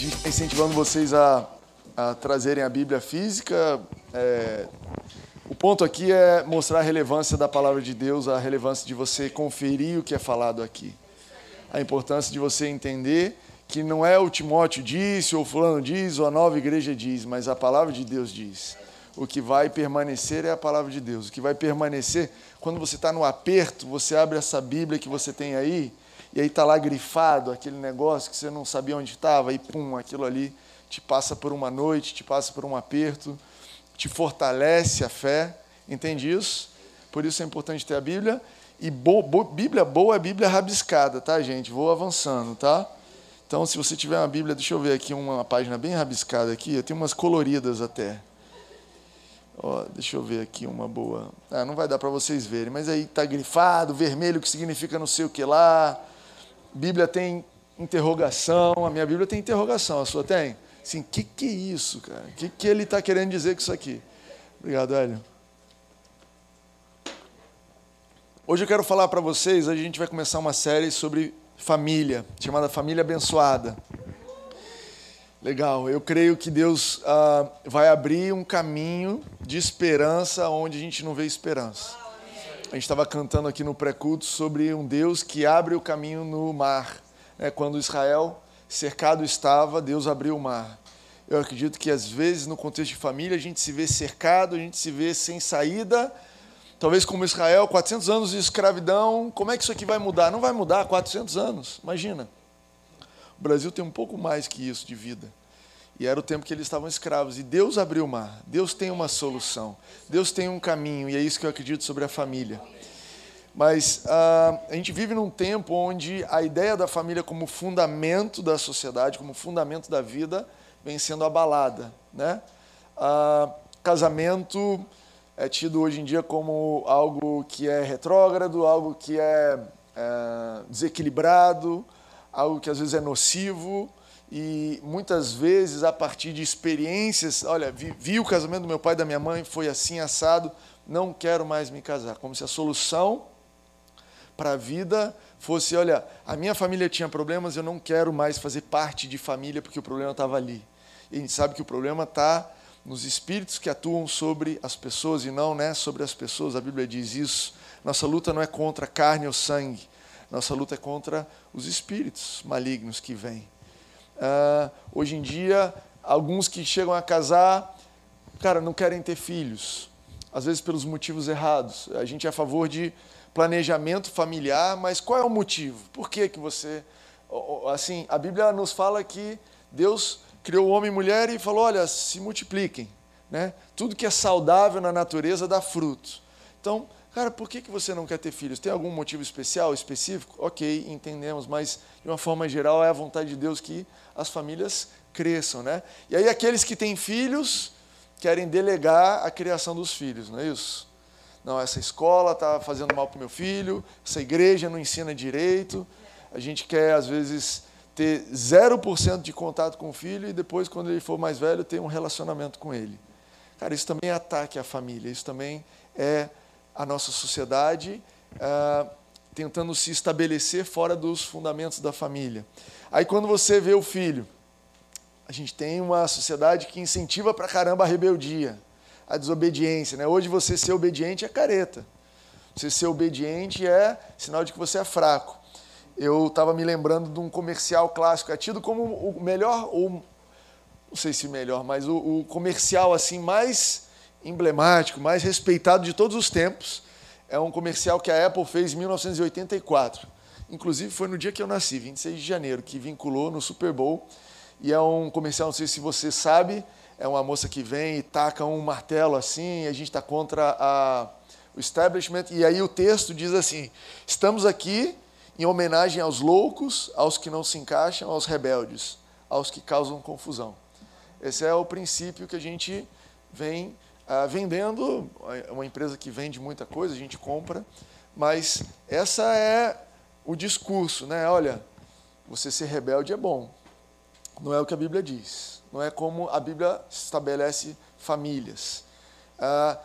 gente está incentivando vocês a, a, trazerem a Bíblia física. É, o ponto aqui é mostrar a relevância da palavra de Deus, a relevância de você conferir o que é falado aqui. A importância de você entender que não é o Timóteo disse, ou fulano diz, ou a nova igreja diz, mas a palavra de Deus diz. O que vai permanecer é a palavra de Deus. O que vai permanecer, quando você está no aperto, você abre essa Bíblia que você tem aí, e aí está lá grifado aquele negócio que você não sabia onde estava, e pum, aquilo ali te passa por uma noite, te passa por um aperto, te fortalece a fé, entende isso? Por isso é importante ter a Bíblia. E bo, bo, Bíblia boa é Bíblia rabiscada, tá, gente? Vou avançando, tá? Então, se você tiver uma Bíblia, deixa eu ver aqui uma página bem rabiscada aqui, eu tenho umas coloridas até. Ó, deixa eu ver aqui uma boa. Ah, não vai dar para vocês verem, mas aí tá grifado, vermelho que significa não sei o que lá. Bíblia tem interrogação, a minha Bíblia tem interrogação, a sua tem? Assim, o que, que é isso, cara? O que, que ele está querendo dizer com isso aqui? Obrigado, Hélio. Hoje eu quero falar para vocês, a gente vai começar uma série sobre família, chamada Família Abençoada. Legal, eu creio que Deus ah, vai abrir um caminho de esperança onde a gente não vê esperança. A gente estava cantando aqui no pré-culto sobre um Deus que abre o caminho no mar. Né? Quando Israel cercado estava, Deus abriu o mar. Eu acredito que às vezes no contexto de família a gente se vê cercado, a gente se vê sem saída. Talvez como Israel, 400 anos de escravidão, como é que isso aqui vai mudar? Não vai mudar 400 anos, imagina. O Brasil tem um pouco mais que isso de vida. E era o tempo que eles estavam escravos. E Deus abriu o mar. Deus tem uma solução. Deus tem um caminho. E é isso que eu acredito sobre a família. Mas uh, a gente vive num tempo onde a ideia da família como fundamento da sociedade, como fundamento da vida, vem sendo abalada. Né? Uh, casamento é tido hoje em dia como algo que é retrógrado, algo que é, é desequilibrado, algo que às vezes é nocivo e muitas vezes a partir de experiências, olha, vi, vi, o casamento do meu pai e da minha mãe, foi assim assado, não quero mais me casar, como se a solução para a vida fosse, olha, a minha família tinha problemas, eu não quero mais fazer parte de família porque o problema estava ali. E a gente sabe que o problema está nos espíritos que atuam sobre as pessoas e não né, sobre as pessoas, a Bíblia diz isso. Nossa luta não é contra carne ou sangue, nossa luta é contra os espíritos malignos que vêm. Uh, hoje em dia, alguns que chegam a casar, cara, não querem ter filhos, às vezes pelos motivos errados. A gente é a favor de planejamento familiar, mas qual é o motivo? Por que que você assim, a Bíblia nos fala que Deus criou o homem e mulher e falou, olha, se multipliquem, né? Tudo que é saudável na natureza dá fruto. Então, Cara, por que, que você não quer ter filhos? Tem algum motivo especial, específico? Ok, entendemos, mas de uma forma geral é a vontade de Deus que as famílias cresçam, né? E aí aqueles que têm filhos querem delegar a criação dos filhos, não é isso? Não, essa escola está fazendo mal para o meu filho, essa igreja não ensina direito. A gente quer, às vezes, ter 0% de contato com o filho e depois, quando ele for mais velho, ter um relacionamento com ele. Cara, isso também é ataque à família, isso também é a nossa sociedade ah, tentando se estabelecer fora dos fundamentos da família. Aí quando você vê o filho, a gente tem uma sociedade que incentiva pra caramba a rebeldia, a desobediência. Né? Hoje você ser obediente é careta. Você ser obediente é sinal de que você é fraco. Eu estava me lembrando de um comercial clássico, é tido como o melhor, ou não sei se melhor, mas o, o comercial assim mais emblemático, mais respeitado de todos os tempos. É um comercial que a Apple fez em 1984. Inclusive foi no dia que eu nasci, 26 de janeiro, que vinculou no Super Bowl. E é um comercial, não sei se você sabe, é uma moça que vem e taca um martelo assim, a gente está contra a, o establishment. E aí o texto diz assim: estamos aqui em homenagem aos loucos, aos que não se encaixam, aos rebeldes, aos que causam confusão. Esse é o princípio que a gente vem ah, vendendo, é uma empresa que vende muita coisa, a gente compra, mas essa é o discurso, né? Olha, você ser rebelde é bom. Não é o que a Bíblia diz. Não é como a Bíblia estabelece famílias. Ah,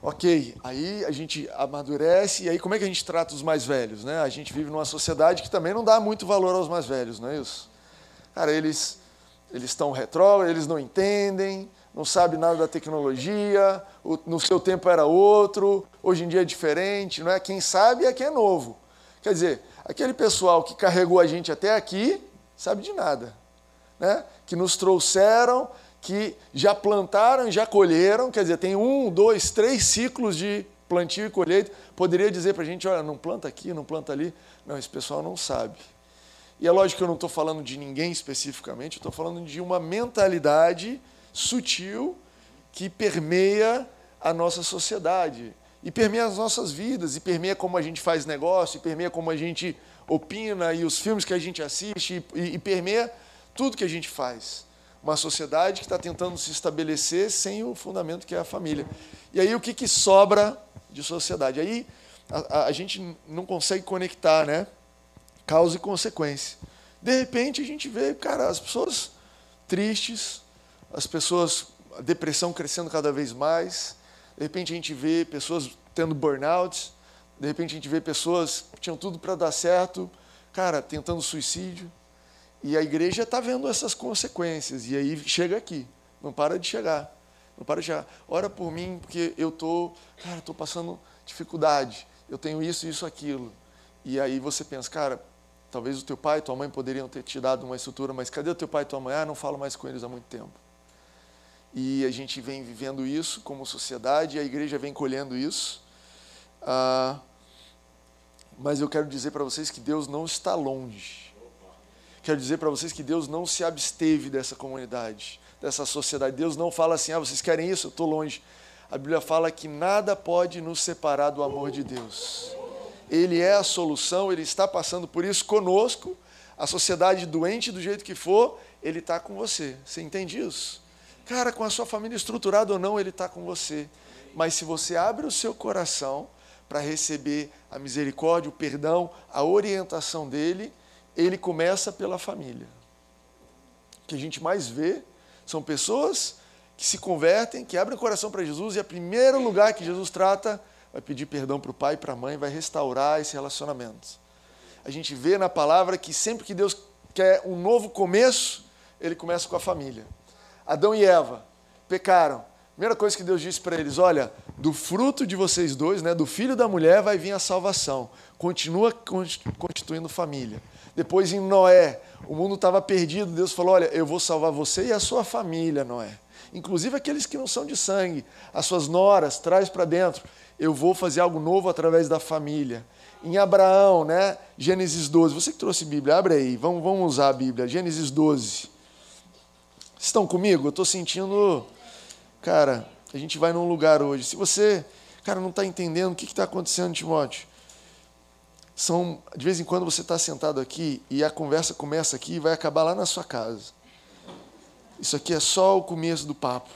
ok, aí a gente amadurece, e aí como é que a gente trata os mais velhos? Né? A gente vive numa sociedade que também não dá muito valor aos mais velhos, não é isso? Cara, eles eles estão retrógrados, eles não entendem, não sabem nada da tecnologia, no seu tempo era outro, hoje em dia é diferente, não é? Quem sabe é quem é novo. Quer dizer, aquele pessoal que carregou a gente até aqui sabe de nada, né? Que nos trouxeram, que já plantaram, já colheram, quer dizer, tem um, dois, três ciclos de plantio e colheita. Poderia dizer para a gente, olha, não planta aqui, não planta ali. Não, esse pessoal não sabe. E é lógico que eu não estou falando de ninguém especificamente, eu estou falando de uma mentalidade sutil que permeia a nossa sociedade, e permeia as nossas vidas, e permeia como a gente faz negócio, e permeia como a gente opina, e os filmes que a gente assiste, e, e permeia tudo que a gente faz. Uma sociedade que está tentando se estabelecer sem o fundamento que é a família. E aí o que, que sobra de sociedade? Aí a, a, a gente não consegue conectar, né? causa e consequência. De repente a gente vê, cara, as pessoas tristes, as pessoas, a depressão crescendo cada vez mais. De repente a gente vê pessoas tendo burnout. De repente a gente vê pessoas que tinham tudo para dar certo, cara, tentando suicídio. E a igreja está vendo essas consequências. E aí chega aqui, não para de chegar. Não para de chegar. Ora por mim, porque eu tô, cara, estou passando dificuldade. Eu tenho isso, isso, aquilo. E aí você pensa, cara, Talvez o teu pai e tua mãe poderiam ter te dado uma estrutura, mas cadê o teu pai e tua mãe? Ah, não falo mais com eles há muito tempo. E a gente vem vivendo isso como sociedade, e a igreja vem colhendo isso. Ah, mas eu quero dizer para vocês que Deus não está longe. Quero dizer para vocês que Deus não se absteve dessa comunidade, dessa sociedade. Deus não fala assim, ah, vocês querem isso? Eu estou longe. A Bíblia fala que nada pode nos separar do amor de Deus. Ele é a solução, Ele está passando por isso conosco. A sociedade doente do jeito que for, Ele está com você. Você entende isso? Cara, com a sua família estruturada ou não, Ele está com você. Mas se você abre o seu coração para receber a misericórdia, o perdão, a orientação dele, ele começa pela família. O que a gente mais vê são pessoas que se convertem, que abrem o coração para Jesus e o primeiro lugar que Jesus trata vai pedir perdão para o pai e para a mãe, vai restaurar esse relacionamento. A gente vê na palavra que sempre que Deus quer um novo começo, ele começa com a família. Adão e Eva pecaram. Primeira coisa que Deus disse para eles: olha, do fruto de vocês dois, né, do filho da mulher, vai vir a salvação. Continua constituindo família. Depois em Noé, o mundo estava perdido. Deus falou: olha, eu vou salvar você e a sua família, Noé. Inclusive aqueles que não são de sangue, as suas noras, traz para dentro eu vou fazer algo novo através da família. Em Abraão, né? Gênesis 12. Você que trouxe Bíblia, abre aí. Vamos, vamos usar a Bíblia. Gênesis 12. Estão comigo? Eu estou sentindo. Cara, a gente vai num lugar hoje. Se você, cara, não está entendendo o que está acontecendo, Timóteo, são de vez em quando você está sentado aqui e a conversa começa aqui e vai acabar lá na sua casa. Isso aqui é só o começo do papo,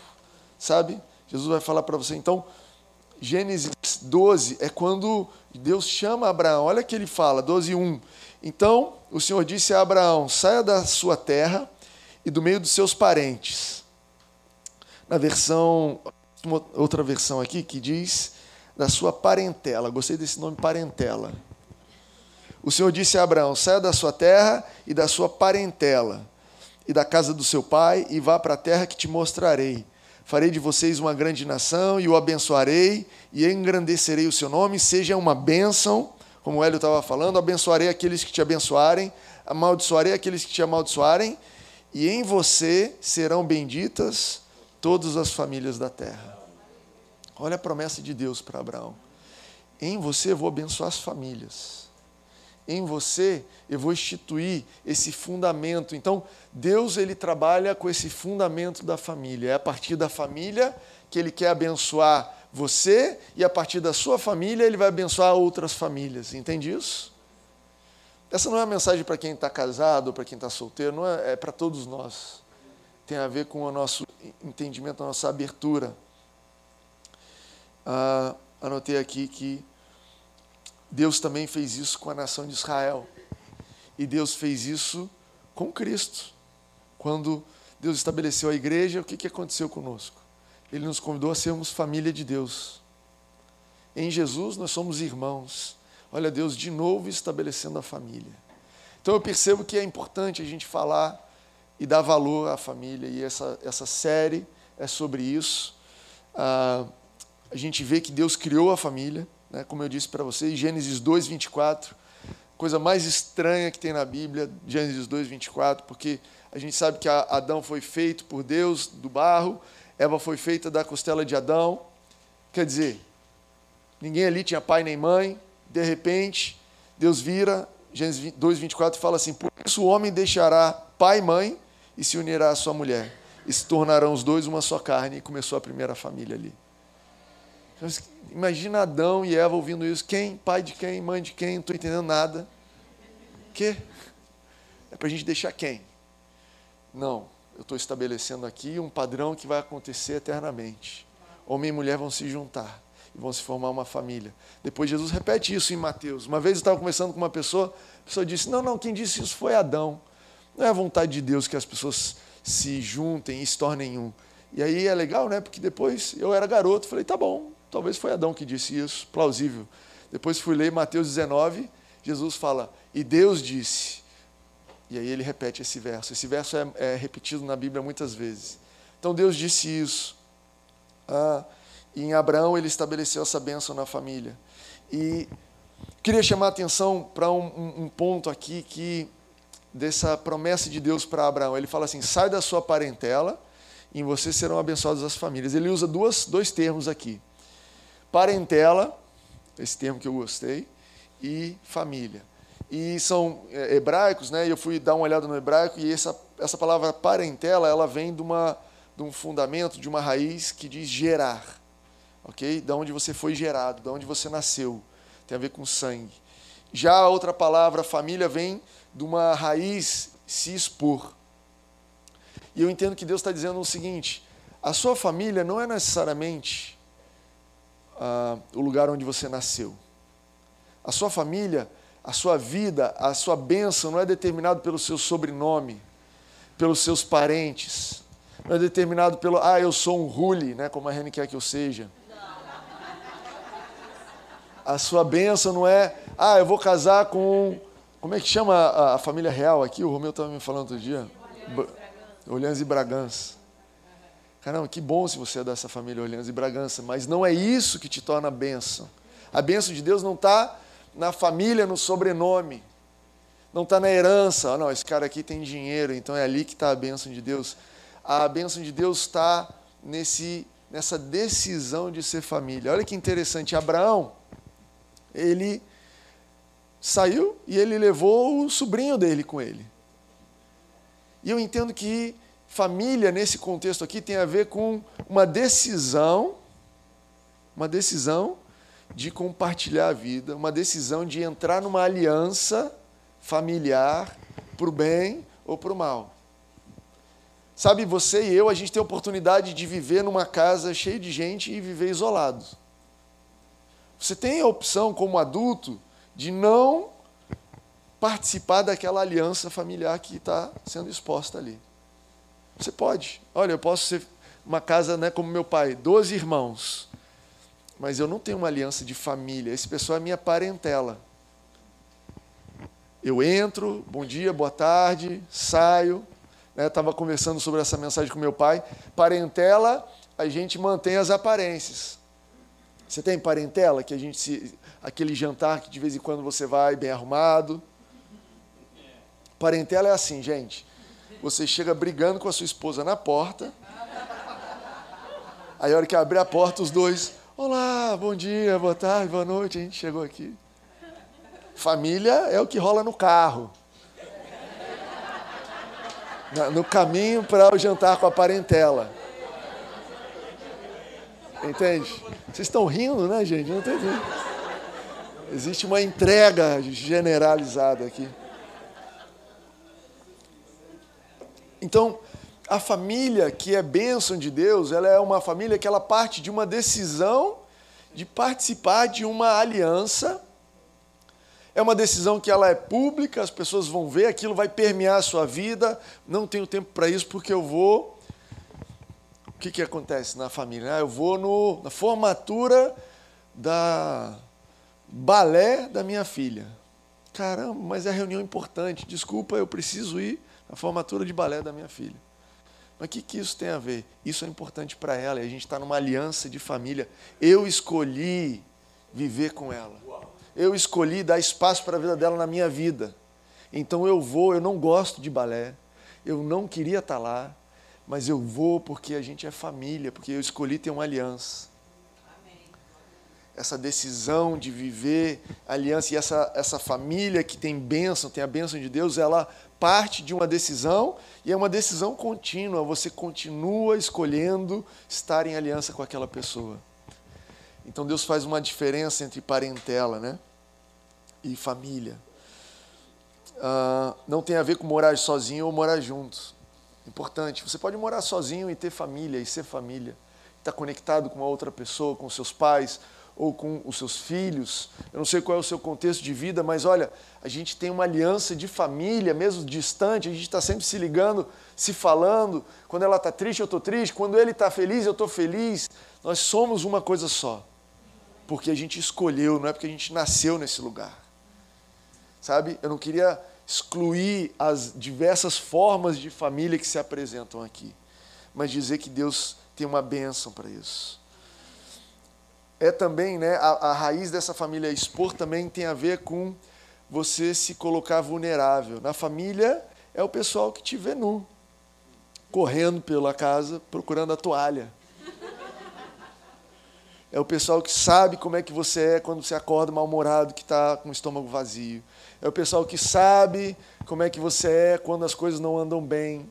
sabe? Jesus vai falar para você. Então, Gênesis 12 é quando Deus chama Abraão. Olha que ele fala, 12, 1. Então o Senhor disse a Abraão: saia da sua terra e do meio dos seus parentes. Na versão, outra versão aqui que diz da sua parentela. Gostei desse nome, parentela. O Senhor disse a Abraão: saia da sua terra e da sua parentela e da casa do seu pai e vá para a terra que te mostrarei farei de vocês uma grande nação e o abençoarei e engrandecerei o seu nome, seja uma bênção, como o Hélio estava falando, abençoarei aqueles que te abençoarem, amaldiçoarei aqueles que te amaldiçoarem, e em você serão benditas todas as famílias da terra. Olha a promessa de Deus para Abraão. Em você eu vou abençoar as famílias em você, eu vou instituir esse fundamento. Então, Deus ele trabalha com esse fundamento da família. É a partir da família que ele quer abençoar você e a partir da sua família ele vai abençoar outras famílias. Entende isso? Essa não é uma mensagem para quem está casado ou para quem está solteiro, não é, é para todos nós. Tem a ver com o nosso entendimento, a nossa abertura. Ah, anotei aqui que Deus também fez isso com a nação de Israel. E Deus fez isso com Cristo. Quando Deus estabeleceu a igreja, o que, que aconteceu conosco? Ele nos convidou a sermos família de Deus. Em Jesus nós somos irmãos. Olha, Deus de novo estabelecendo a família. Então eu percebo que é importante a gente falar e dar valor à família. E essa, essa série é sobre isso. Ah, a gente vê que Deus criou a família, né? como eu disse para vocês, Gênesis 2, 24. Coisa mais estranha que tem na Bíblia, Gênesis 2, 24, porque a gente sabe que Adão foi feito por Deus do barro, Eva foi feita da costela de Adão. Quer dizer, ninguém ali tinha pai nem mãe, de repente, Deus vira, Gênesis 2, 24 fala assim: Por isso o homem deixará pai e mãe e se unirá à sua mulher, e se tornarão os dois uma só carne, e começou a primeira família ali. Então, imagina Adão e Eva ouvindo isso. Quem? Pai de quem? Mãe de quem? Não estou entendendo nada. Que? É para a gente deixar quem? Não, eu estou estabelecendo aqui um padrão que vai acontecer eternamente. Homem e mulher vão se juntar e vão se formar uma família. Depois Jesus repete isso em Mateus. Uma vez eu estava conversando com uma pessoa, a pessoa disse: Não, não, quem disse isso foi Adão. Não é a vontade de Deus que as pessoas se juntem e se tornem um. E aí é legal, né? Porque depois eu era garoto, falei: Tá bom, talvez foi Adão que disse isso, plausível. Depois fui ler Mateus 19, Jesus fala: E Deus disse. E aí ele repete esse verso. Esse verso é, é repetido na Bíblia muitas vezes. Então Deus disse isso. Ah, e em Abraão ele estabeleceu essa bênção na família. E queria chamar a atenção para um, um, ponto aqui que dessa promessa de Deus para Abraão. Ele fala assim: sai da sua parentela, e em você serão abençoadas as famílias. Ele usa duas, dois termos aqui: parentela, esse termo que eu gostei, e família e são é, hebraicos, né? Eu fui dar uma olhada no hebraico e essa essa palavra parentela, ela vem de uma de um fundamento, de uma raiz que diz gerar. OK? Da onde você foi gerado, da onde você nasceu. Tem a ver com sangue. Já a outra palavra família vem de uma raiz se expor. E eu entendo que Deus está dizendo o seguinte: a sua família não é necessariamente ah, o lugar onde você nasceu. A sua família a sua vida, a sua bênção não é determinado pelo seu sobrenome, pelos seus parentes. Não é determinado pelo, ah, eu sou um rule, né, como a Rene quer que eu seja. A sua bênção não é, ah, eu vou casar com, como é que chama a, a família real aqui? O Romeu estava me falando outro dia. Olhãs e Bragança. Caramba, que bom se você é dessa família Olhãs e Bragança, mas não é isso que te torna bênção. A bênção de Deus não está na família, no sobrenome. Não está na herança. Ah, não, esse cara aqui tem dinheiro, então é ali que está a bênção de Deus. A bênção de Deus está nesse, nessa decisão de ser família. Olha que interessante. Abraão, ele saiu e ele levou o sobrinho dele com ele. E eu entendo que família, nesse contexto aqui, tem a ver com uma decisão, uma decisão de compartilhar a vida, uma decisão de entrar numa aliança familiar para o bem ou para o mal. Sabe, você e eu, a gente tem a oportunidade de viver numa casa cheia de gente e viver isolado. Você tem a opção, como adulto, de não participar daquela aliança familiar que está sendo exposta ali. Você pode. Olha, eu posso ser uma casa né, como meu pai, 12 irmãos mas eu não tenho uma aliança de família. Esse pessoal é minha parentela. Eu entro, bom dia, boa tarde, saio. Estava né, conversando sobre essa mensagem com meu pai. Parentela, a gente mantém as aparências. Você tem parentela que a gente se, aquele jantar que de vez em quando você vai bem arrumado. Parentela é assim, gente. Você chega brigando com a sua esposa na porta. Aí a hora que abrir a porta, os dois Olá, bom dia, boa tarde, boa noite. A gente chegou aqui. Família é o que rola no carro. No caminho para o jantar com a parentela. Entende? Vocês estão rindo, né, gente? Não entendi. Existe uma entrega generalizada aqui. Então, a família que é bênção de Deus, ela é uma família que ela parte de uma decisão de participar de uma aliança. É uma decisão que ela é pública, as pessoas vão ver, aquilo vai permear a sua vida. Não tenho tempo para isso porque eu vou. O que, que acontece na família? Ah, eu vou no, na formatura da balé da minha filha. Caramba, mas é reunião importante. Desculpa, eu preciso ir A formatura de balé da minha filha. Mas o que, que isso tem a ver? Isso é importante para ela. E a gente está numa aliança de família. Eu escolhi viver com ela. Eu escolhi dar espaço para a vida dela na minha vida. Então eu vou, eu não gosto de balé. Eu não queria estar tá lá, mas eu vou porque a gente é família, porque eu escolhi ter uma aliança. Essa decisão de viver aliança e essa, essa família que tem bênção, tem a bênção de Deus, ela parte de uma decisão e é uma decisão contínua. Você continua escolhendo estar em aliança com aquela pessoa. Então Deus faz uma diferença entre parentela né? e família. Uh, não tem a ver com morar sozinho ou morar juntos. Importante. Você pode morar sozinho e ter família e ser família. Estar conectado com uma outra pessoa, com seus pais ou com os seus filhos. Eu não sei qual é o seu contexto de vida, mas olha, a gente tem uma aliança de família, mesmo distante, a gente está sempre se ligando, se falando. Quando ela está triste, eu estou triste. Quando ele está feliz, eu estou feliz. Nós somos uma coisa só. Porque a gente escolheu, não é porque a gente nasceu nesse lugar. Sabe? Eu não queria excluir as diversas formas de família que se apresentam aqui, mas dizer que Deus tem uma bênção para isso. É também, né, a, a raiz dessa família expor também tem a ver com você se colocar vulnerável. Na família é o pessoal que te vê nu, correndo pela casa procurando a toalha. É o pessoal que sabe como é que você é quando você acorda mal-humorado, que está com o estômago vazio. É o pessoal que sabe como é que você é quando as coisas não andam bem.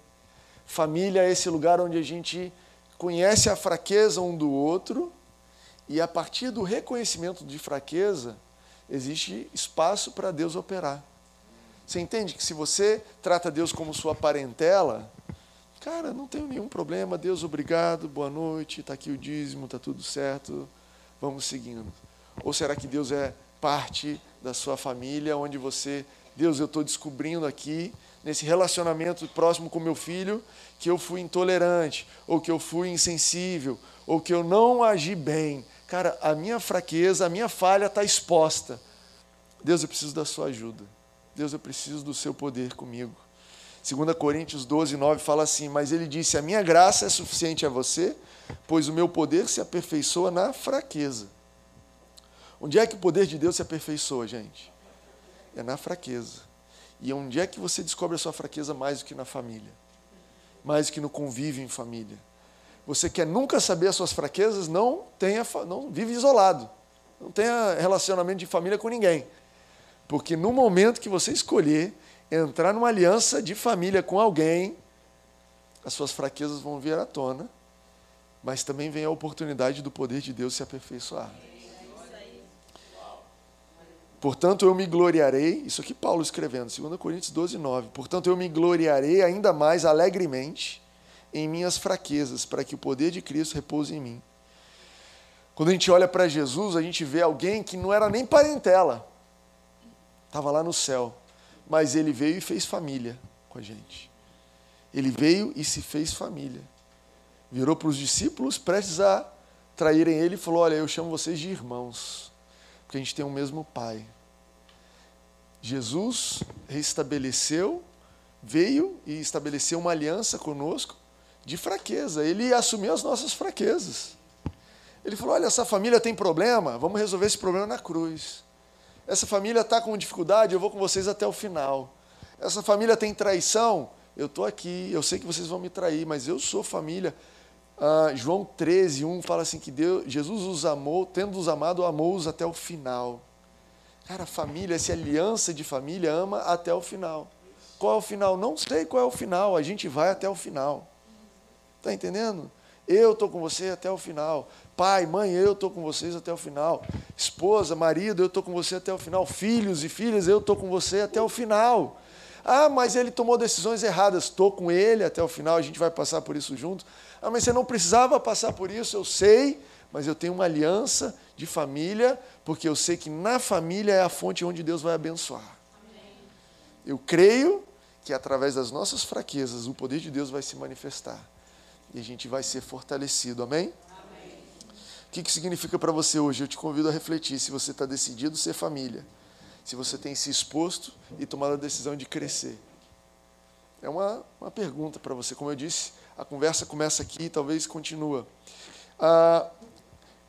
Família é esse lugar onde a gente conhece a fraqueza um do outro e a partir do reconhecimento de fraqueza existe espaço para Deus operar. Você entende que se você trata Deus como sua parentela, cara, não tenho nenhum problema, Deus, obrigado, boa noite, está aqui o dízimo, está tudo certo, vamos seguindo. Ou será que Deus é parte da sua família, onde você, Deus, eu estou descobrindo aqui, nesse relacionamento próximo com meu filho, que eu fui intolerante, ou que eu fui insensível, ou que eu não agi bem. Cara, a minha fraqueza, a minha falha está exposta. Deus, eu preciso da sua ajuda. Deus, eu preciso do seu poder comigo. 2 Coríntios 12, 9 fala assim: Mas ele disse: A minha graça é suficiente a você, pois o meu poder se aperfeiçoa na fraqueza. Onde é que o poder de Deus se aperfeiçoa, gente? É na fraqueza. E onde é que você descobre a sua fraqueza mais do que na família? Mais do que no convívio em família? Você quer nunca saber as suas fraquezas? Não tenha, não vive isolado. Não tenha relacionamento de família com ninguém. Porque no momento que você escolher entrar numa aliança de família com alguém, as suas fraquezas vão vir à tona, mas também vem a oportunidade do poder de Deus se aperfeiçoar. Portanto, eu me gloriarei, isso aqui Paulo escrevendo, 2 Coríntios 12, 9. Portanto, eu me gloriarei ainda mais alegremente em minhas fraquezas, para que o poder de Cristo repouse em mim. Quando a gente olha para Jesus, a gente vê alguém que não era nem parentela, estava lá no céu, mas ele veio e fez família com a gente. Ele veio e se fez família. Virou para os discípulos, prestes a traírem ele, e falou: Olha, eu chamo vocês de irmãos porque a gente tem o mesmo Pai. Jesus restabeleceu, veio e estabeleceu uma aliança conosco de fraqueza. Ele assumiu as nossas fraquezas. Ele falou: Olha, essa família tem problema, vamos resolver esse problema na cruz. Essa família está com dificuldade, eu vou com vocês até o final. Essa família tem traição, eu estou aqui, eu sei que vocês vão me trair, mas eu sou família. Ah, João 13, 1 fala assim que Deus, Jesus os amou, tendo-os amado, amou-os até o final. Cara, família, essa aliança de família ama até o final. Qual é o final? Não sei qual é o final, a gente vai até o final. Está entendendo? Eu estou com você até o final. Pai, mãe, eu estou com vocês até o final. Esposa, marido, eu estou com você até o final. Filhos e filhas, eu estou com você até o final. Ah, mas ele tomou decisões erradas. Estou com ele até o final, a gente vai passar por isso juntos. Ah, mas você não precisava passar por isso, eu sei, mas eu tenho uma aliança de família, porque eu sei que na família é a fonte onde Deus vai abençoar. Eu creio que através das nossas fraquezas o poder de Deus vai se manifestar e a gente vai ser fortalecido. Amém? Que, que significa para você hoje? Eu te convido a refletir se você está decidido ser família, se você tem se exposto e tomado a decisão de crescer. É uma, uma pergunta para você. Como eu disse, a conversa começa aqui e talvez continua. Ah,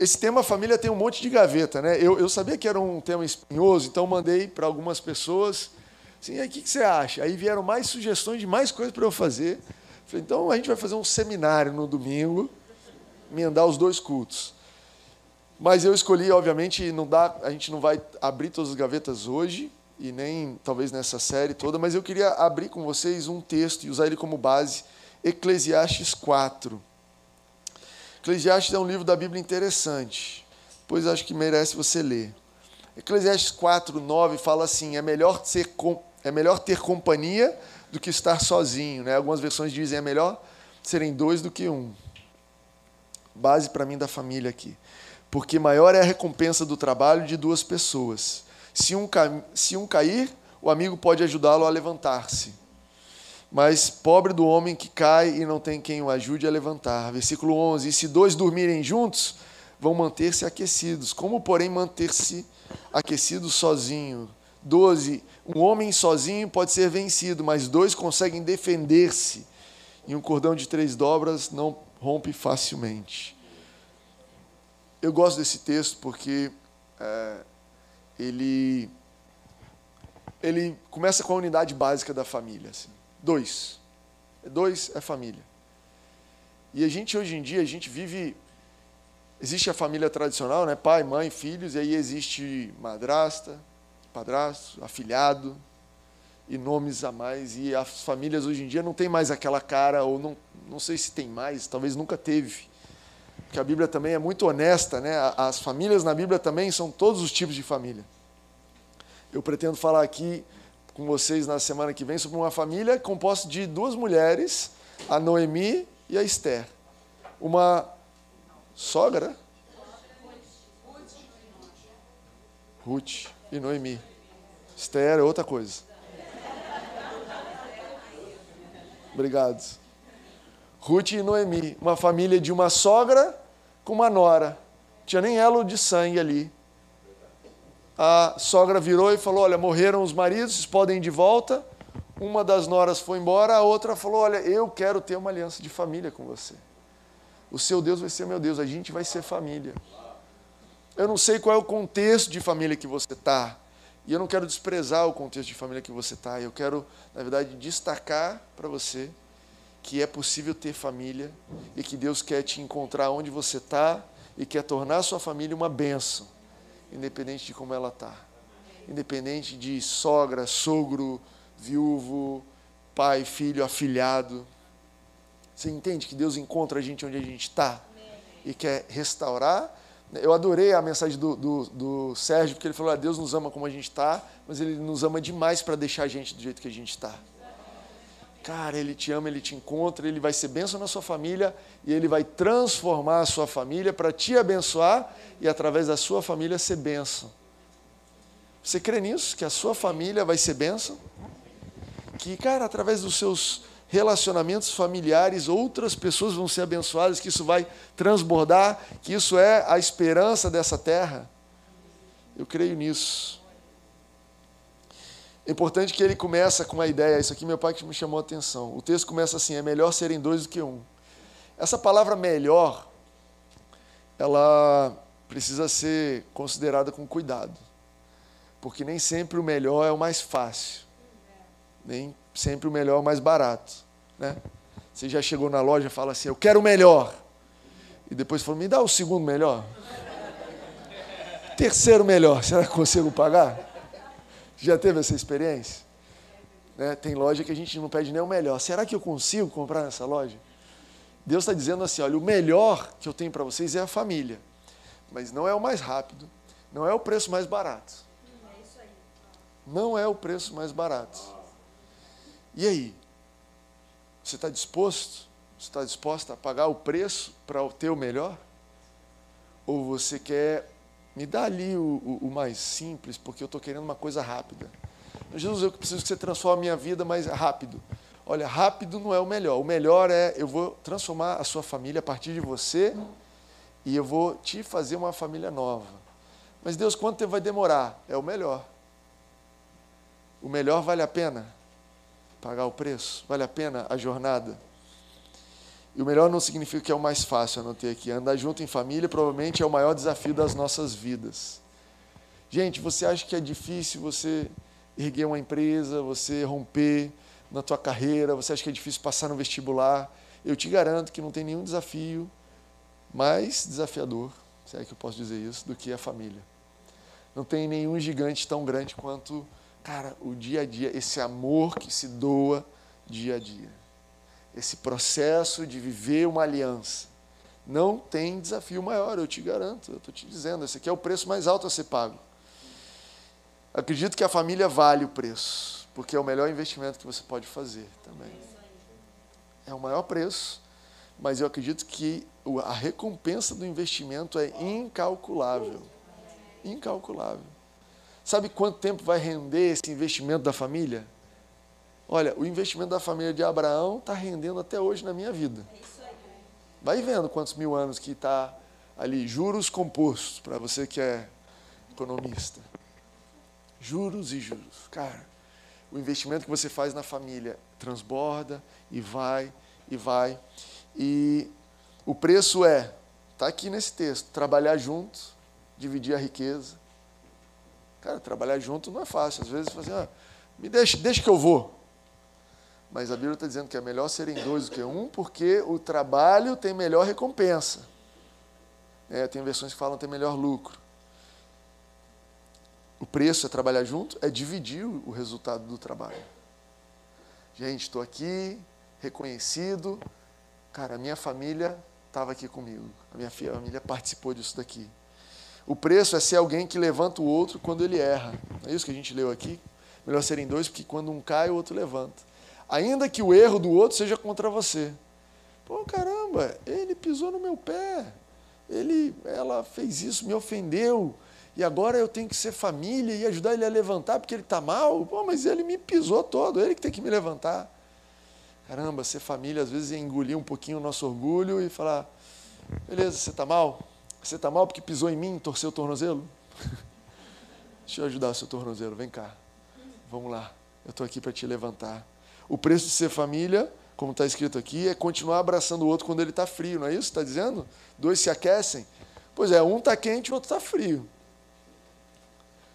esse tema família tem um monte de gaveta, né? Eu, eu sabia que era um tema espinhoso, então mandei para algumas pessoas. Assim, aí o que, que você acha? Aí vieram mais sugestões de mais coisas para eu fazer. Falei, então a gente vai fazer um seminário no domingo, emendar os dois cultos. Mas eu escolhi, obviamente, não dá, a gente não vai abrir todas as gavetas hoje e nem talvez nessa série toda, mas eu queria abrir com vocês um texto e usar ele como base, Eclesiastes 4. Eclesiastes é um livro da Bíblia interessante, pois acho que merece você ler. Eclesiastes 4, 9 fala assim: é melhor, ser, é melhor ter companhia do que estar sozinho. Né? Algumas versões dizem é melhor serem dois do que um. Base para mim da família aqui. Porque maior é a recompensa do trabalho de duas pessoas. Se um, se um cair, o amigo pode ajudá-lo a levantar-se. Mas pobre do homem que cai e não tem quem o ajude a levantar. Versículo 11: E se dois dormirem juntos, vão manter-se aquecidos. Como, porém, manter-se aquecido sozinho? 12. Um homem sozinho pode ser vencido, mas dois conseguem defender-se. E um cordão de três dobras não rompe facilmente. Eu gosto desse texto porque é, ele, ele começa com a unidade básica da família. Assim. Dois. Dois é família. E a gente, hoje em dia, a gente vive. Existe a família tradicional, né? pai, mãe, filhos, e aí existe madrasta, padrasto, afilhado e nomes a mais. E as famílias hoje em dia não tem mais aquela cara, ou não, não sei se tem mais, talvez nunca teve que a Bíblia também é muito honesta, né? As famílias na Bíblia também são todos os tipos de família. Eu pretendo falar aqui com vocês na semana que vem sobre uma família composta de duas mulheres, a Noemi e a Esther. Uma sogra, Ruth e Noemi. Esther é outra coisa. Obrigado. Ruth e Noemi, uma família de uma sogra com uma nora. Tinha nem elo de sangue ali. A sogra virou e falou: Olha, morreram os maridos, vocês podem ir de volta. Uma das noras foi embora, a outra falou: Olha, eu quero ter uma aliança de família com você. O seu Deus vai ser meu Deus, a gente vai ser família. Eu não sei qual é o contexto de família que você está. E eu não quero desprezar o contexto de família que você está. Eu quero, na verdade, destacar para você que é possível ter família e que Deus quer te encontrar onde você está e quer tornar a sua família uma bênção, independente de como ela está. Independente de sogra, sogro, viúvo, pai, filho, afilhado. Você entende que Deus encontra a gente onde a gente está e quer restaurar? Eu adorei a mensagem do, do, do Sérgio, porque ele falou: ah, Deus nos ama como a gente está, mas Ele nos ama demais para deixar a gente do jeito que a gente está. Cara, Ele te ama, Ele te encontra, Ele vai ser bênção na sua família e Ele vai transformar a sua família para te abençoar e através da sua família ser bênção. Você crê nisso? Que a sua família vai ser bênção? Que, cara, através dos seus relacionamentos familiares, outras pessoas vão ser abençoadas, que isso vai transbordar, que isso é a esperança dessa terra? Eu creio nisso. É importante que ele começa com uma ideia, isso aqui meu pai que me chamou a atenção. O texto começa assim: é melhor serem dois do que um. Essa palavra melhor, ela precisa ser considerada com cuidado. Porque nem sempre o melhor é o mais fácil. Nem sempre o melhor é o mais barato. Né? Você já chegou na loja e fala assim: Eu quero o melhor. E depois falou: Me dá o segundo melhor. Terceiro melhor, será que consigo pagar? Já teve essa experiência? Né? Tem loja que a gente não pede nem o melhor. Será que eu consigo comprar nessa loja? Deus está dizendo assim: olha, o melhor que eu tenho para vocês é a família, mas não é o mais rápido, não é o preço mais barato. Não é o preço mais barato. E aí? Você está disposto? Você está disposta a pagar o preço para ter o melhor? Ou você quer me dá ali o, o, o mais simples, porque eu estou querendo uma coisa rápida. Jesus, eu preciso que você transforme a minha vida mais rápido. Olha, rápido não é o melhor. O melhor é eu vou transformar a sua família a partir de você e eu vou te fazer uma família nova. Mas Deus, quanto tempo vai demorar? É o melhor. O melhor vale a pena. pagar o preço? Vale a pena a jornada? E o melhor não significa que é o mais fácil, anotei aqui. Andar junto em família provavelmente é o maior desafio das nossas vidas. Gente, você acha que é difícil você erguer uma empresa, você romper na tua carreira, você acha que é difícil passar no vestibular? Eu te garanto que não tem nenhum desafio mais desafiador, se é que eu posso dizer isso, do que a família. Não tem nenhum gigante tão grande quanto, cara, o dia a dia, esse amor que se doa dia a dia. Esse processo de viver uma aliança. Não tem desafio maior, eu te garanto, eu estou te dizendo. Esse aqui é o preço mais alto a ser pago. Acredito que a família vale o preço, porque é o melhor investimento que você pode fazer também. É o maior preço, mas eu acredito que a recompensa do investimento é incalculável. Incalculável. Sabe quanto tempo vai render esse investimento da família? Olha, o investimento da família de Abraão está rendendo até hoje na minha vida. Vai vendo quantos mil anos que está ali, juros compostos, para você que é economista. Juros e juros. Cara, o investimento que você faz na família transborda e vai e vai. E o preço é, está aqui nesse texto, trabalhar junto, dividir a riqueza. Cara, trabalhar junto não é fácil. Às vezes você fala assim, ah, me deixa, deixa que eu vou. Mas a Bíblia está dizendo que é melhor serem dois do que um, porque o trabalho tem melhor recompensa. É, tem versões que falam tem melhor lucro. O preço é trabalhar junto, é dividir o resultado do trabalho. Gente, estou aqui, reconhecido. Cara, a minha família estava aqui comigo. A minha família participou disso daqui. O preço é ser alguém que levanta o outro quando ele erra. É isso que a gente leu aqui. Melhor serem dois, porque quando um cai, o outro levanta. Ainda que o erro do outro seja contra você. Pô, caramba, ele pisou no meu pé. Ele, ela fez isso, me ofendeu e agora eu tenho que ser família e ajudar ele a levantar porque ele está mal. Pô, mas ele me pisou todo, ele que tem que me levantar. Caramba, ser família às vezes é engolir um pouquinho o nosso orgulho e falar: beleza, você está mal? Você está mal porque pisou em mim, torceu o tornozelo? Deixa eu ajudar o seu tornozelo, vem cá. Vamos lá, eu estou aqui para te levantar. O preço de ser família, como está escrito aqui, é continuar abraçando o outro quando ele está frio, não é isso? Está dizendo? Dois se aquecem. Pois é, um está quente e o outro está frio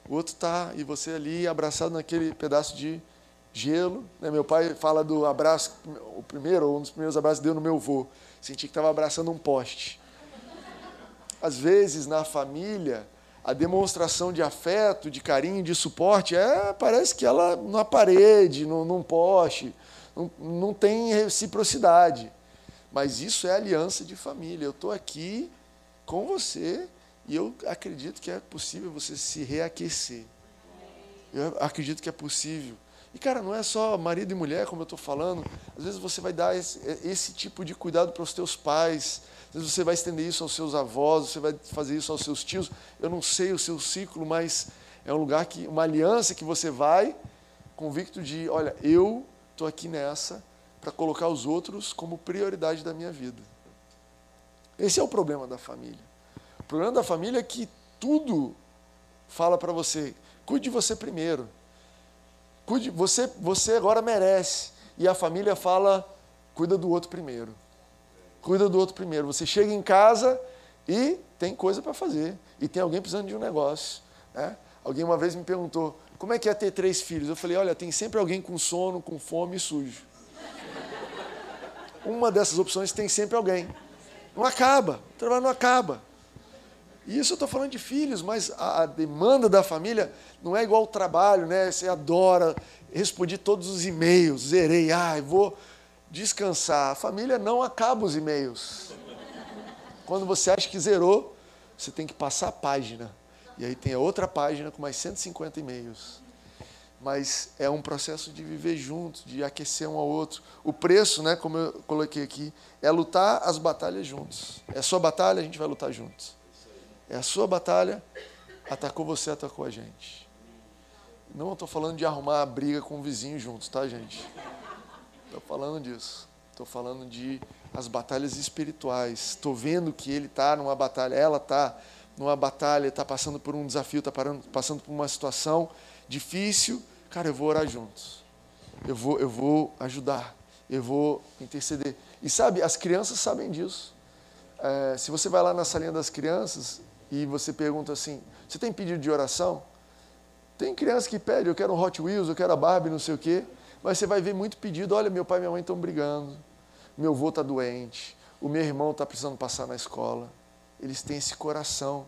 o outro está, e você ali abraçado naquele pedaço de gelo. Né? Meu pai fala do abraço, o primeiro, um dos primeiros abraços deu no meu avô. Senti que estava abraçando um poste. Às vezes, na família, a demonstração de afeto, de carinho, de suporte, é, parece que ela na parede, num, num poste, não, não tem reciprocidade. Mas isso é aliança de família. Eu estou aqui com você e eu acredito que é possível você se reaquecer. Eu acredito que é possível. E, cara, não é só marido e mulher, como eu estou falando. Às vezes você vai dar esse, esse tipo de cuidado para os teus pais. Às vezes você vai estender isso aos seus avós, você vai fazer isso aos seus tios. Eu não sei o seu ciclo, mas é um lugar que, uma aliança que você vai convicto de, olha, eu estou aqui nessa para colocar os outros como prioridade da minha vida. Esse é o problema da família. O problema da família é que tudo fala para você, cuide de você primeiro. Cuide, você, você agora merece. E a família fala, cuida do outro primeiro. Cuida do outro primeiro. Você chega em casa e tem coisa para fazer. E tem alguém precisando de um negócio. Né? Alguém uma vez me perguntou, como é que é ter três filhos? Eu falei, olha, tem sempre alguém com sono, com fome e sujo. Uma dessas opções tem sempre alguém. Não acaba, o trabalho não acaba. E isso eu estou falando de filhos, mas a, a, demanda da família não é igual ao trabalho, né? Você adora, respondi todos os e-mails, zerei, ah, vou descansar. A família não acaba os e-mails. Quando você acha que zerou, você tem que passar a página. E aí tem a outra página com mais 150 e-mails. Mas é um processo de viver junto, de aquecer um ao outro. O preço, né, como eu coloquei aqui, é lutar as batalhas juntos. É sua batalha, a gente vai lutar juntos. É a sua batalha, atacou você, atacou a gente. Não estou falando de arrumar a briga com o vizinho juntos, tá, gente? Estou falando disso. Estou falando de as batalhas espirituais. Estou vendo que ele está numa batalha, ela está numa batalha, está passando por um desafio, está passando por uma situação difícil. Cara, eu vou orar juntos. eu vou, eu vou ajudar, eu vou interceder. E sabe, as crianças sabem disso. É, se você vai lá na salinha das crianças e você pergunta assim: você tem pedido de oração? Tem criança que pede, eu quero um Hot Wheels, eu quero a Barbie, não sei o quê. Mas você vai ver muito pedido: olha, meu pai e minha mãe estão brigando, meu avô está doente, o meu irmão está precisando passar na escola. Eles têm esse coração.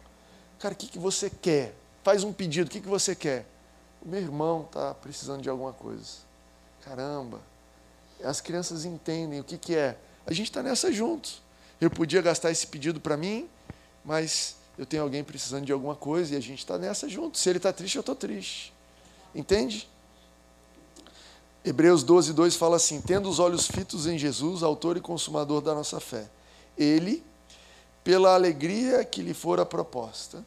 Cara, o que, que você quer? Faz um pedido, o que, que você quer? O meu irmão está precisando de alguma coisa. Caramba, as crianças entendem o que, que é. A gente está nessa juntos. Eu podia gastar esse pedido para mim, mas eu tenho alguém precisando de alguma coisa e a gente está nessa junto. Se ele está triste, eu estou triste. Entende? Hebreus 12, 2 fala assim: Tendo os olhos fitos em Jesus, autor e consumador da nossa fé, ele, pela alegria que lhe fora proposta,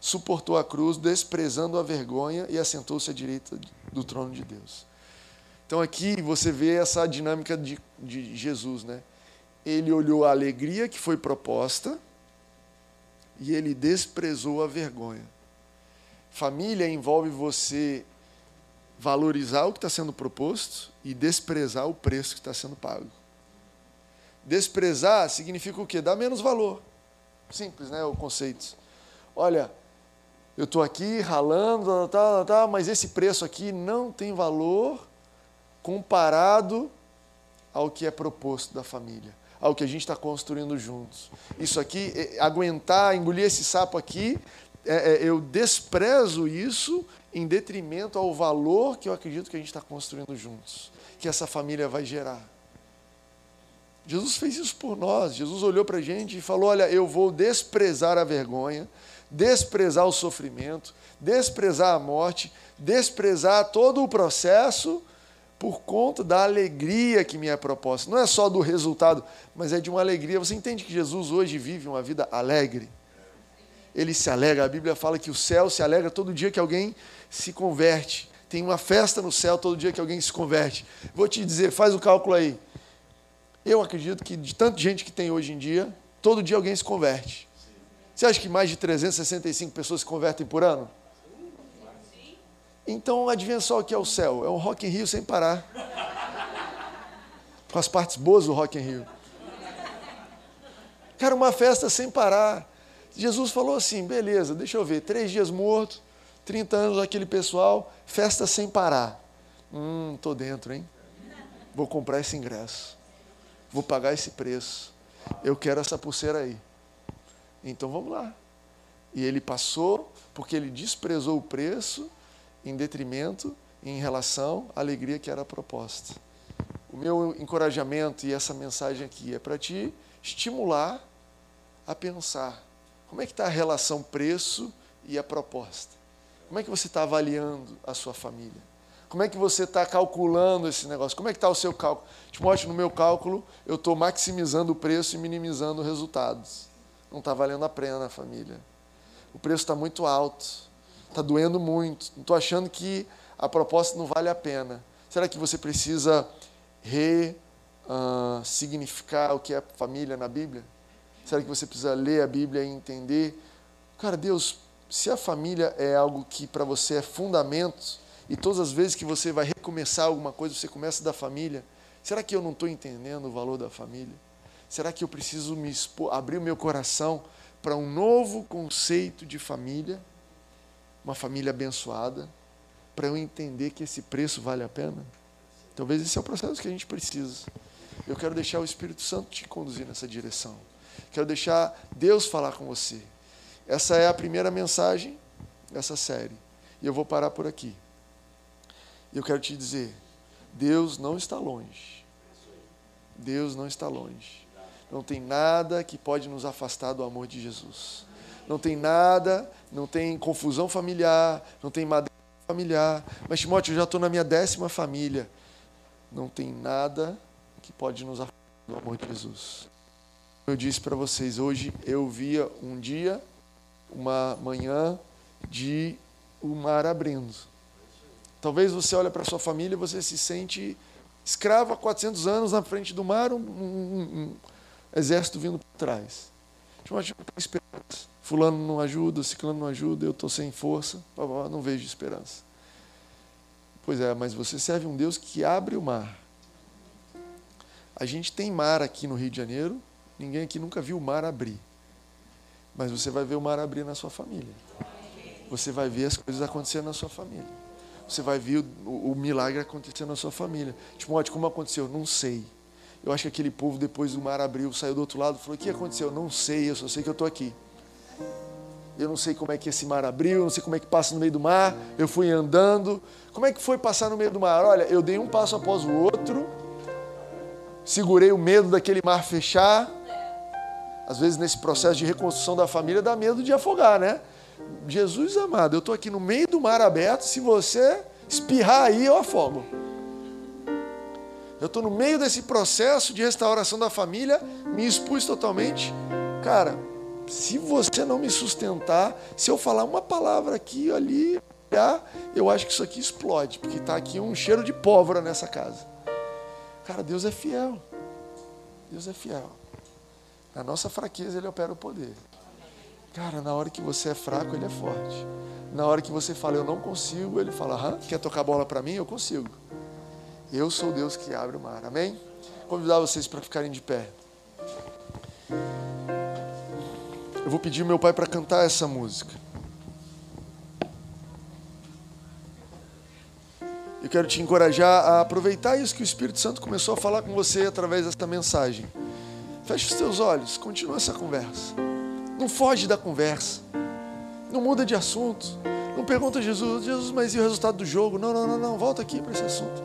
suportou a cruz, desprezando a vergonha e assentou-se à direita do trono de Deus. Então aqui você vê essa dinâmica de, de Jesus, né? Ele olhou a alegria que foi proposta e ele desprezou a vergonha. Família envolve você valorizar o que está sendo proposto e desprezar o preço que está sendo pago. Desprezar significa o quê? Dar menos valor. Simples, né? O conceito. Olha, eu estou aqui ralando, tá, tá, mas esse preço aqui não tem valor comparado ao que é proposto da família, ao que a gente está construindo juntos. Isso aqui, é, aguentar, engolir esse sapo aqui, é, é, eu desprezo isso em detrimento ao valor que eu acredito que a gente está construindo juntos, que essa família vai gerar. Jesus fez isso por nós. Jesus olhou para a gente e falou: Olha, eu vou desprezar a vergonha, desprezar o sofrimento, desprezar a morte, desprezar todo o processo por conta da alegria que me é proposta. Não é só do resultado, mas é de uma alegria. Você entende que Jesus hoje vive uma vida alegre? Ele se alegra. A Bíblia fala que o céu se alegra todo dia que alguém se converte. Tem uma festa no céu todo dia que alguém se converte. Vou te dizer, faz o cálculo aí. Eu acredito que de tanta gente que tem hoje em dia, todo dia alguém se converte. Você acha que mais de 365 pessoas se convertem por ano? Então, adivinha só o que é o céu? É um Rock in Rio sem parar. Com as partes boas do Rock in Rio. Cara, uma festa sem parar. Jesus falou assim, beleza, deixa eu ver, três dias morto, 30 anos aquele pessoal, festa sem parar. Hum, tô dentro, hein? Vou comprar esse ingresso. Vou pagar esse preço. Eu quero essa pulseira aí. Então vamos lá. E ele passou, porque ele desprezou o preço em detrimento, em relação à alegria que era proposta. O meu encorajamento e essa mensagem aqui é para te estimular a pensar como é que está a relação preço e a proposta. Como é que você está avaliando a sua família? Como é que você está calculando esse negócio? Como é que está o seu cálculo? Timóteo, no meu cálculo, eu estou maximizando o preço e minimizando os resultados. Não está valendo a pena, família. O preço está muito alto está doendo muito, estou achando que a proposta não vale a pena. Será que você precisa ressignificar uh, o que é família na Bíblia? Será que você precisa ler a Bíblia e entender? Cara, Deus, se a família é algo que para você é fundamento, e todas as vezes que você vai recomeçar alguma coisa, você começa da família, será que eu não estou entendendo o valor da família? Será que eu preciso me expor, abrir o meu coração para um novo conceito de família? Uma família abençoada, para eu entender que esse preço vale a pena? Talvez esse é o processo que a gente precisa. Eu quero deixar o Espírito Santo te conduzir nessa direção. Quero deixar Deus falar com você. Essa é a primeira mensagem dessa série. E eu vou parar por aqui. Eu quero te dizer: Deus não está longe. Deus não está longe. Não tem nada que pode nos afastar do amor de Jesus não tem nada, não tem confusão familiar, não tem madeira familiar. Mas, Timóteo, eu já estou na minha décima família. Não tem nada que pode nos afastar do amor de Jesus. Eu disse para vocês, hoje eu via um dia, uma manhã, de o mar abrindo. Talvez você olhe para sua família e você se sente escravo há 400 anos na frente do mar, um, um, um exército vindo por trás. Timóteo, não tem esperança. Fulano não ajuda, Ciclano não ajuda, eu estou sem força, não vejo esperança. Pois é, mas você serve um Deus que abre o mar. A gente tem mar aqui no Rio de Janeiro, ninguém aqui nunca viu o mar abrir. Mas você vai ver o mar abrir na sua família. Você vai ver as coisas acontecendo na sua família. Você vai ver o, o, o milagre acontecendo na sua família. Timóteo, como aconteceu? Não sei. Eu acho que aquele povo, depois do mar abriu, saiu do outro lado falou: O que aconteceu? Não sei, eu só sei que eu estou aqui. Eu não sei como é que esse mar abriu, não sei como é que passa no meio do mar. Eu fui andando. Como é que foi passar no meio do mar? Olha, eu dei um passo após o outro, segurei o medo daquele mar fechar. Às vezes, nesse processo de reconstrução da família, dá medo de afogar, né? Jesus amado, eu estou aqui no meio do mar aberto. Se você espirrar aí, eu afogo. Eu estou no meio desse processo de restauração da família, me expus totalmente. Cara, se você não me sustentar, se eu falar uma palavra aqui ali, eu acho que isso aqui explode, porque está aqui um cheiro de pólvora nessa casa. Cara, Deus é fiel. Deus é fiel. Na nossa fraqueza, Ele opera o poder. Cara, na hora que você é fraco, Ele é forte. Na hora que você fala, eu não consigo, Ele fala, Hã? quer tocar bola para mim? Eu consigo. Eu sou Deus que abre o mar. Amém? Convidar vocês para ficarem de pé. Eu vou pedir meu pai para cantar essa música. Eu quero te encorajar a aproveitar isso que o Espírito Santo começou a falar com você através desta mensagem. Feche os teus olhos, continua essa conversa. Não foge da conversa. Não muda de assunto. Não pergunta a Jesus, Jesus, mas e o resultado do jogo? Não, não, não, não, volta aqui para esse assunto.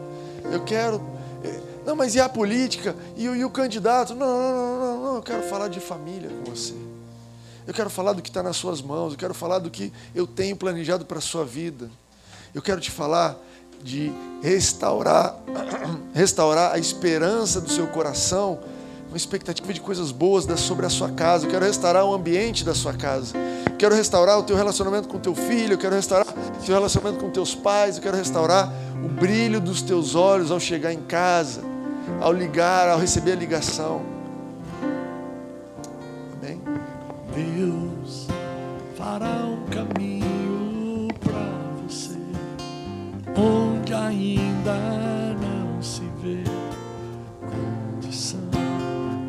Eu quero. Eh, não, mas e a política? E, e o candidato? Não, não, não, não, não, eu quero falar de família com você. Eu quero falar do que está nas suas mãos. Eu quero falar do que eu tenho planejado para a sua vida. Eu quero te falar de restaurar, restaurar a esperança do seu coração, uma expectativa de coisas boas sobre a sua casa. Eu quero restaurar o ambiente da sua casa. Eu quero restaurar o teu relacionamento com teu filho. Eu quero restaurar o teu relacionamento com teus pais. Eu quero restaurar o brilho dos teus olhos ao chegar em casa, ao ligar, ao receber a ligação. Amém? Deus fará um caminho para você, onde ainda não se vê condição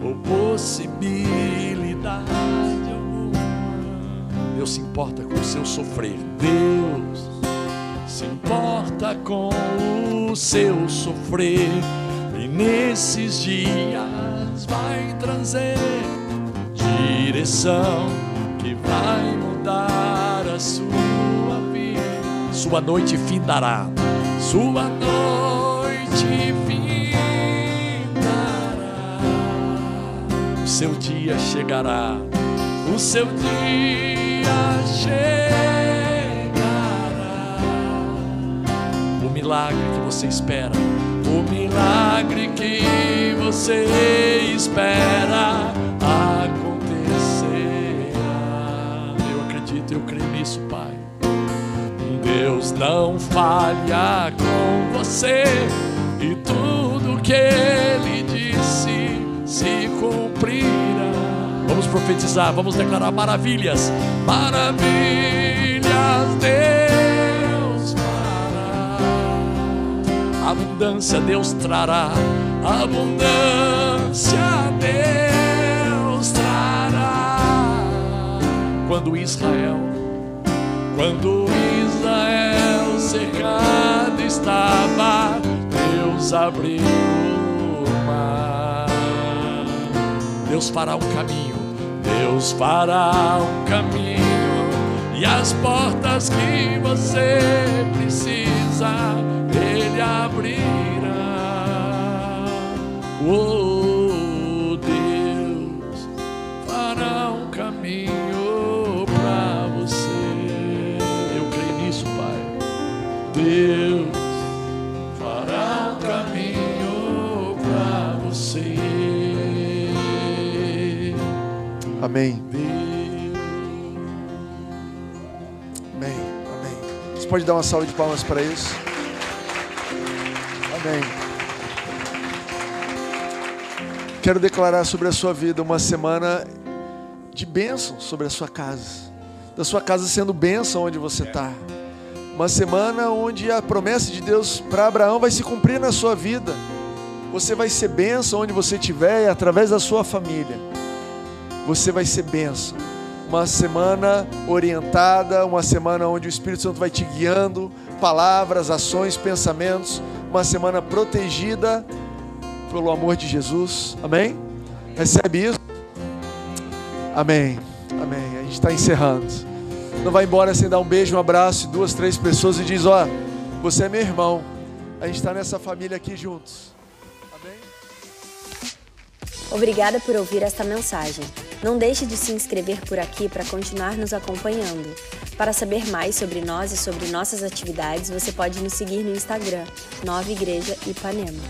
ou possibilidade alguma. Deus se importa com o seu sofrer. Deus se importa com o seu sofrer e nesses dias vai trazer direção que vai mudar a sua vida. Sua noite findará, sua noite findará. O seu dia chegará, o seu dia chegará. milagre que você espera, o milagre que você espera acontecerá. Acredito, eu creio nisso, Pai. Deus não falha com você e tudo que Ele disse se cumprirá. Vamos profetizar, vamos declarar maravilhas, maravilhas Deus. abundância Deus trará, abundância Deus Quando Israel, quando Israel cercado estava, Deus abriu o mar. Deus fará um caminho, Deus fará um caminho. E as portas que você precisa ele abrirá. Oh, Amém. Amém. Amém. Você pode dar uma salva de palmas para isso? Amém. Quero declarar sobre a sua vida uma semana de bênção sobre a sua casa. Da sua casa sendo bênção onde você está. Uma semana onde a promessa de Deus para Abraão vai se cumprir na sua vida. Você vai ser bênção onde você estiver e através da sua família. Você vai ser bênção. Uma semana orientada, uma semana onde o Espírito Santo vai te guiando, palavras, ações, pensamentos. Uma semana protegida pelo amor de Jesus. Amém? Recebe isso? Amém. Amém. A gente está encerrando. Não vai embora sem dar um beijo, um abraço, duas, três pessoas e diz: Ó, você é meu irmão. A gente está nessa família aqui juntos. Amém? Obrigada por ouvir esta mensagem. Não deixe de se inscrever por aqui para continuar nos acompanhando. Para saber mais sobre nós e sobre nossas atividades, você pode nos seguir no Instagram, Nova Igreja Ipanema.